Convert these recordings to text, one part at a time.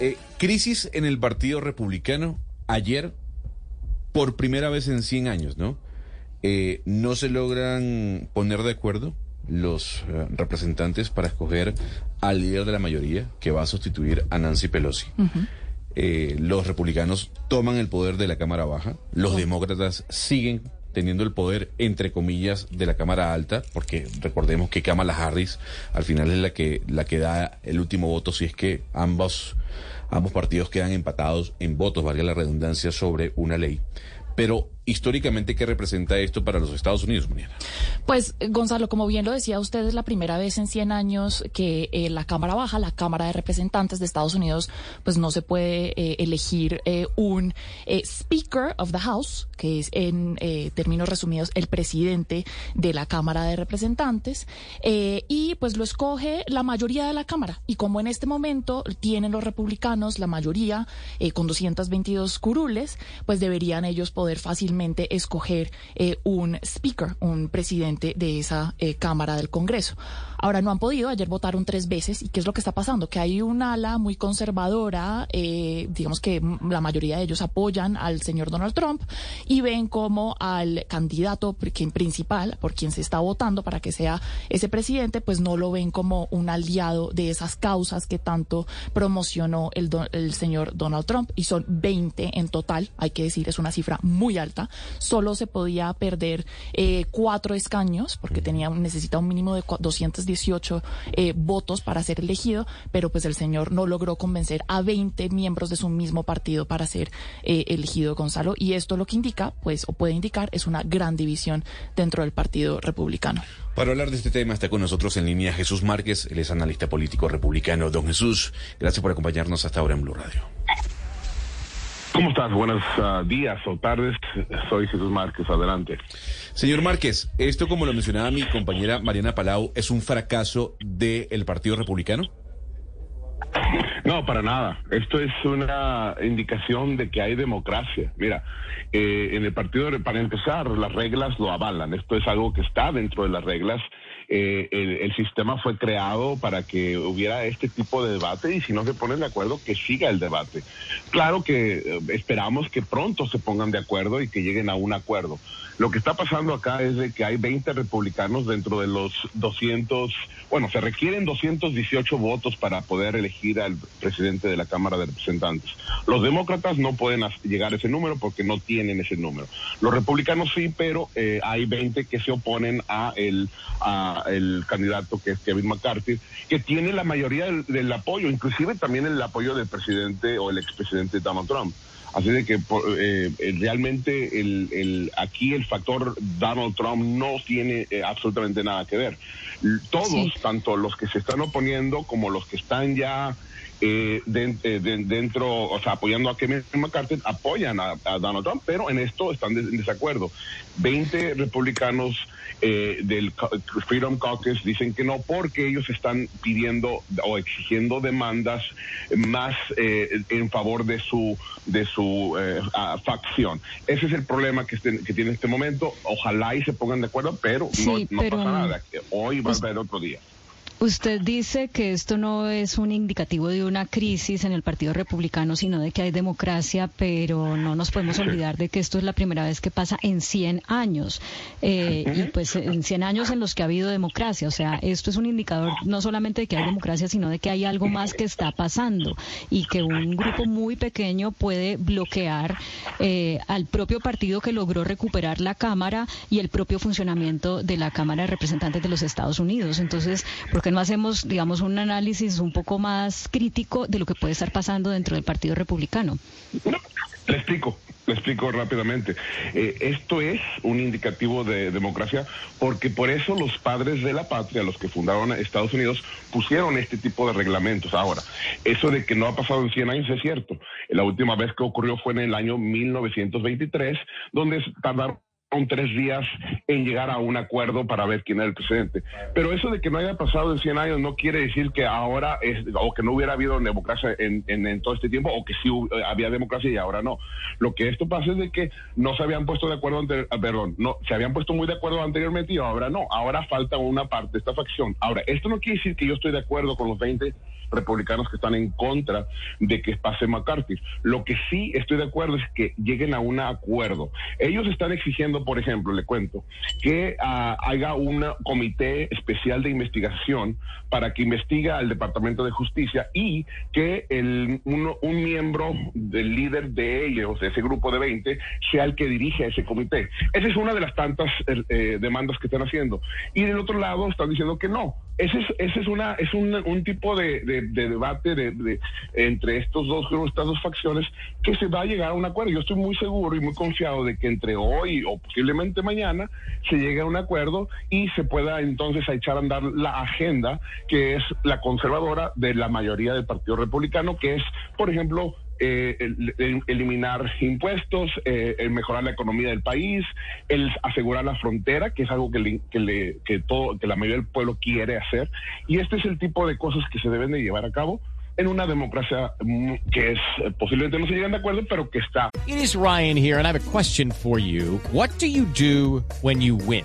Eh, crisis en el Partido Republicano. Ayer, por primera vez en 100 años, ¿no? Eh, no se logran poner de acuerdo los eh, representantes para escoger al líder de la mayoría que va a sustituir a Nancy Pelosi. Los republicanos toman el poder de la Cámara Baja, los demócratas siguen teniendo el poder, entre comillas, de la Cámara Alta, porque recordemos que Kamala Harris al final es la que, la que da el último voto si es que ambos, ambos partidos quedan empatados en votos, valga la redundancia, sobre una ley. Pero históricamente, ¿qué representa esto para los Estados Unidos, Mariana? Pues, Gonzalo, como bien lo decía usted, es la primera vez en 100 años que eh, la Cámara Baja, la Cámara de Representantes de Estados Unidos, pues no se puede eh, elegir eh, un Speaker of the House, que es en términos resumidos el presidente de la Cámara de Representantes, y pues lo escoge la mayoría de la Cámara. Y como en este momento tienen los republicanos la mayoría, con 222 curules, pues deberían ellos poder fácilmente escoger eh, un speaker, un presidente de esa eh, Cámara del Congreso. Ahora no han podido, ayer votaron tres veces. ¿Y qué es lo que está pasando? Que hay un ala muy conservadora, eh, digamos que la mayoría de ellos apoyan al señor Donald Trump y ven como al candidato principal, por quien se está votando para que sea ese presidente, pues no lo ven como un aliado de esas causas que tanto promocionó el, do- el señor Donald Trump. Y son 20 en total, hay que decir, es una cifra muy alta. Solo se podía perder eh, cuatro escaños porque tenía necesita un mínimo de cua- 218 eh, votos para ser elegido, pero pues el señor no logró convencer a 20 miembros de su mismo partido para ser eh, elegido Gonzalo y esto lo que indica, pues o puede indicar, es una gran división dentro del Partido Republicano. Para hablar de este tema está con nosotros en línea Jesús Márquez, él es analista político republicano. Don Jesús, gracias por acompañarnos hasta ahora en Blue Radio. ¿Cómo estás? Buenos ah, días o tardes. Soy Jesús Márquez. Adelante. Señor Márquez, esto como lo mencionaba mi compañera Mariana Palau, ¿es un fracaso del Partido Republicano? No, para nada. Esto es una indicación de que hay democracia. Mira, eh, en el partido, para empezar, las reglas lo avalan. Esto es algo que está dentro de las reglas. Eh, el, sistema fue creado para que hubiera este tipo de debate y si no se ponen de acuerdo, que siga el debate. Claro que eh, esperamos que pronto se pongan de acuerdo y que lleguen a un acuerdo. Lo que está pasando acá es que hay 20 republicanos dentro de los 200, bueno, se requieren 218 votos para poder elegir al presidente de la Cámara de Representantes. Los demócratas no pueden llegar a ese número porque no tienen ese número. Los republicanos sí, pero eh, hay 20 que se oponen a el, a el candidato que es Kevin McCarthy, que tiene la mayoría del, del apoyo, inclusive también el apoyo del presidente o el expresidente Donald Trump. Así de que eh, eh, realmente el, el, aquí el factor Donald Trump no tiene eh, absolutamente nada que ver. Todos, Sí. tanto los que se están oponiendo como los que están ya eh, eh, den- dentro, o sea, apoyando a Kevin McCarthy, apoyan a, a Donald Trump, pero en esto están de- en desacuerdo. 20 republicanos eh, del Freedom Caucus dicen que no porque ellos están pidiendo o exigiendo demandas más eh, en favor de su de su eh, ah, facción. Ese es el problema que, este- que tiene en este momento. Ojalá y se pongan de acuerdo, pero no, Sí, no pero, pasa nada. Hoy va pues- a haber otro día. Usted dice que esto no es un indicativo de una crisis en el Partido Republicano, sino de que hay democracia, pero no nos podemos olvidar de que esto es la primera vez que pasa en 100 años. Eh, Y pues en 100 años en los que ha habido democracia. O sea, esto es un indicador no solamente de que hay democracia, sino de que hay algo más que está pasando y que un grupo muy pequeño puede bloquear eh, al propio partido que logró recuperar la Cámara y el propio funcionamiento de la Cámara de Representantes de los Estados Unidos. Entonces, ¿por qué no hacemos, digamos, un análisis un poco más crítico de lo que puede estar pasando dentro del Partido Republicano? No, le explico. Le explico rápidamente. Eh, esto es un indicativo de democracia porque por eso los padres de la patria, los que fundaron Estados Unidos, pusieron este tipo de reglamentos. Ahora, eso de que no ha pasado en 100 años es cierto. La última vez que ocurrió fue en el año 1923, donde tardaron tres días en llegar a un acuerdo para ver quién era el presidente. Pero eso de que no haya pasado en 100 años no quiere decir que ahora, es, o que no hubiera habido democracia en, en, todo este tiempo, o que sí había democracia y ahora no. Lo que esto pasa es de que no se habían puesto de acuerdo, ah, perdón, no, se habían puesto muy de acuerdo anteriormente y ahora no. Ahora falta una parte, esta facción. Ahora, esto no quiere decir que yo estoy de acuerdo con los 20 republicanos que están en contra de que pase McCarthy. Lo que sí estoy de acuerdo es que lleguen a un acuerdo. Ellos están exigiendo, por ejemplo, le cuento, que uh, haya un comité especial de investigación para que investigue al Departamento de Justicia y que el, uno, un miembro del líder de ellos, de ese grupo de 20, sea el que dirige ese comité. Esa es una de las tantas eh, demandas que están haciendo. Y del otro lado están diciendo que no, ese es, ese es, una, es un, un tipo de, de, de debate de, entre estos dos estas dos facciones, que se va a llegar a un acuerdo. Yo estoy muy seguro y muy confiado de que entre hoy o posiblemente mañana se llegue a un acuerdo y se pueda entonces echar a andar la agenda que es la conservadora de la mayoría del Partido Republicano, que es, por ejemplo, eh, el, eliminar impuestos, eh, mejorar la economía del país, asegurar la frontera, que es algo que, le, que, todo, que la mayoría del pueblo quiere hacer. Y este es el tipo de cosas que se deben de llevar a cabo en una democracia mm, que es eh, posiblemente no se lleguen de acuerdo, pero que está. It is Ryan here, and I have a question for you. What do you do when you win?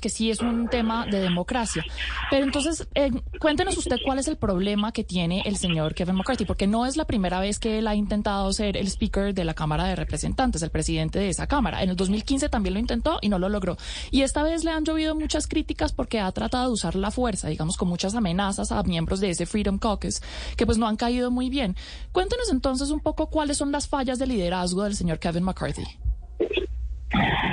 que sí es un tema de democracia pero entonces, eh, cuéntenos usted cuál es el problema que tiene el señor Kevin McCarthy, porque no es la primera vez que él ha intentado ser el speaker de la Cámara de Representantes, el presidente de esa Cámara. En el 2015 también lo intentó y no lo logró. Y esta vez le han llovido muchas críticas porque ha tratado de usar la fuerza, digamos, con muchas amenazas a miembros de ese Freedom Caucus, que pues no han caído muy bien. Cuéntenos entonces un poco cuáles son las fallas de liderazgo del señor Kevin McCarthy.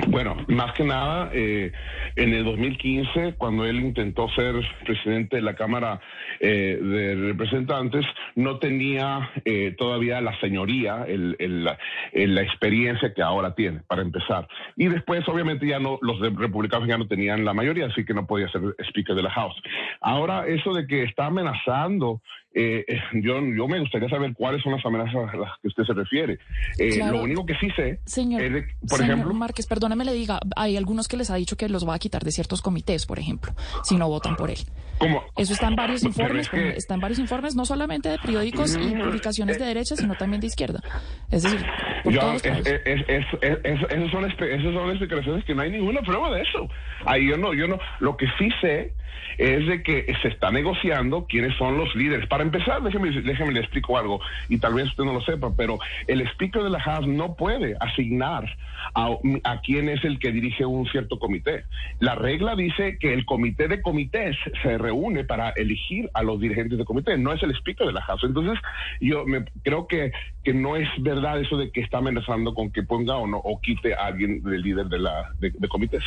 Bueno, más que nada, eh, en el 2015, cuando él intentó ser presidente de la Cámara eh, de Representantes, no tenía eh, todavía la señoría, el, la, experiencia que ahora tiene, para empezar. Y después, obviamente, ya no, los republicanos ya no tenían la mayoría, así que no podía ser Speaker de la House. Ahora, eso de que está amenazando eh, eh, yo, yo me gustaría saber cuáles son las amenazas a las que usted se refiere. Eh, lo único que sí sé señor, es por señor ejemplo... Márquez, perdóneme le diga, hay algunos que les ha dicho que los va a quitar de ciertos comités, por ejemplo, si no votan por él. ¿Cómo? Eso está en varios informes, está en varios informes, no solamente de periódicos y publicaciones de derecha, sino también de izquierda. Es decir, por todos esas son, son explicaciones que no hay ninguna prueba de eso. Ahí yo no, yo no, lo que sí sé es de que se está negociando quiénes son los líderes. Para empezar, déjeme, déjeme le explico algo, y tal vez usted no lo sepa, pero el Speaker de la House no puede asignar a, a quién es el que dirige un cierto comité. La regla dice que el comité de comités se reúne para elegir a los dirigentes de comité, no es el Speaker de la House. Entonces, yo me, creo que, que no es verdad eso de que está amenazando con que ponga o no o quite a alguien del líder de, la, de, de comités.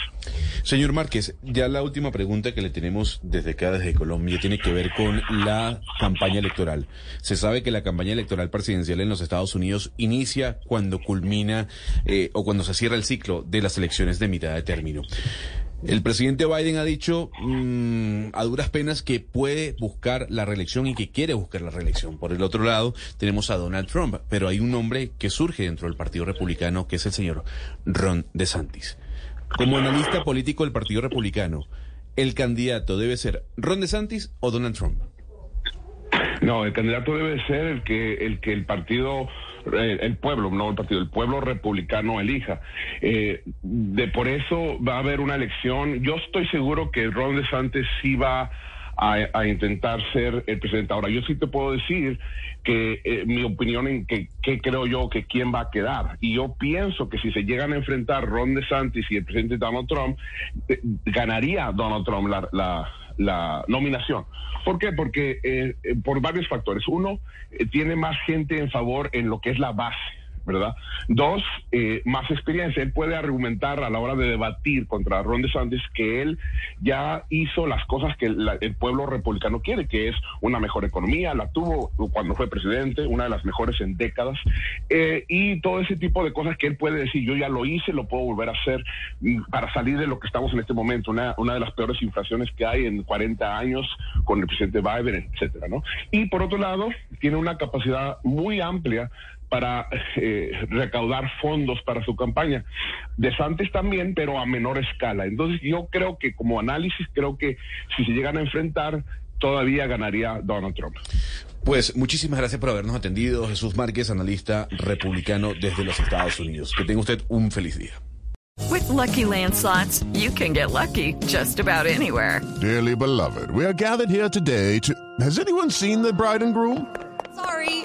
Señor Márquez, ya la última pregunta que le tenemos desde acá, desde Colombia, tiene que ver con la campaña electoral. Se sabe que la campaña electoral presidencial en los Estados Unidos inicia cuando culmina eh, o cuando se cierra el ciclo de las elecciones de mitad de término. El presidente Biden ha dicho mmm, a duras penas que puede buscar la reelección y que quiere buscar la reelección. Por el otro lado, tenemos a Donald Trump, pero hay un nombre que surge dentro del Partido Republicano, que es el señor Ron DeSantis. Como analista político del Partido Republicano, ¿el candidato debe ser Ron DeSantis o Donald Trump? No, el candidato debe ser el que el que el partido eh, el pueblo, no el partido, el pueblo republicano elija. Eh, de por eso va a haber una elección. Yo estoy seguro que Ron DeSantis sí va a, intentar ser el presidente. Ahora, yo sí te puedo decir que eh, mi opinión en que, creo yo que quién va a quedar. Y yo pienso que si se llegan a enfrentar Ron DeSantis y el presidente Donald Trump, eh, ganaría Donald Trump la, la, nominación. ¿Por qué? Porque eh, por varios factores. Uno, tiene más gente en favor en lo que es la base ¿verdad? Dos, eh, más experiencia. Él puede argumentar a la hora de debatir contra Ron DeSantis que él ya hizo las cosas que el pueblo republicano quiere, que es una mejor economía, la tuvo cuando fue presidente, una de las mejores en décadas, eh, y todo ese tipo de cosas que él puede decir, yo ya lo hice, lo puedo volver a hacer mm, para salir de lo que estamos en este momento, una, una de las peores inflaciones que hay en 40 años con el presidente Biden, etcétera, ¿no? Y por otro lado, tiene una capacidad muy amplia para eh, recaudar fondos para su campaña. De Santos también, pero a menor escala. Entonces yo creo que como análisis, creo que si se llegan a enfrentar, todavía ganaría Donald Trump. Pues muchísimas gracias por habernos atendido, Jesús Márquez, analista republicano desde los Estados Unidos. Que tenga usted un feliz día. With lucky landslots, you can get lucky just about anywhere. Dearly beloved, we are gathered here today to. Has anyone seen the bride and groom? Sorry,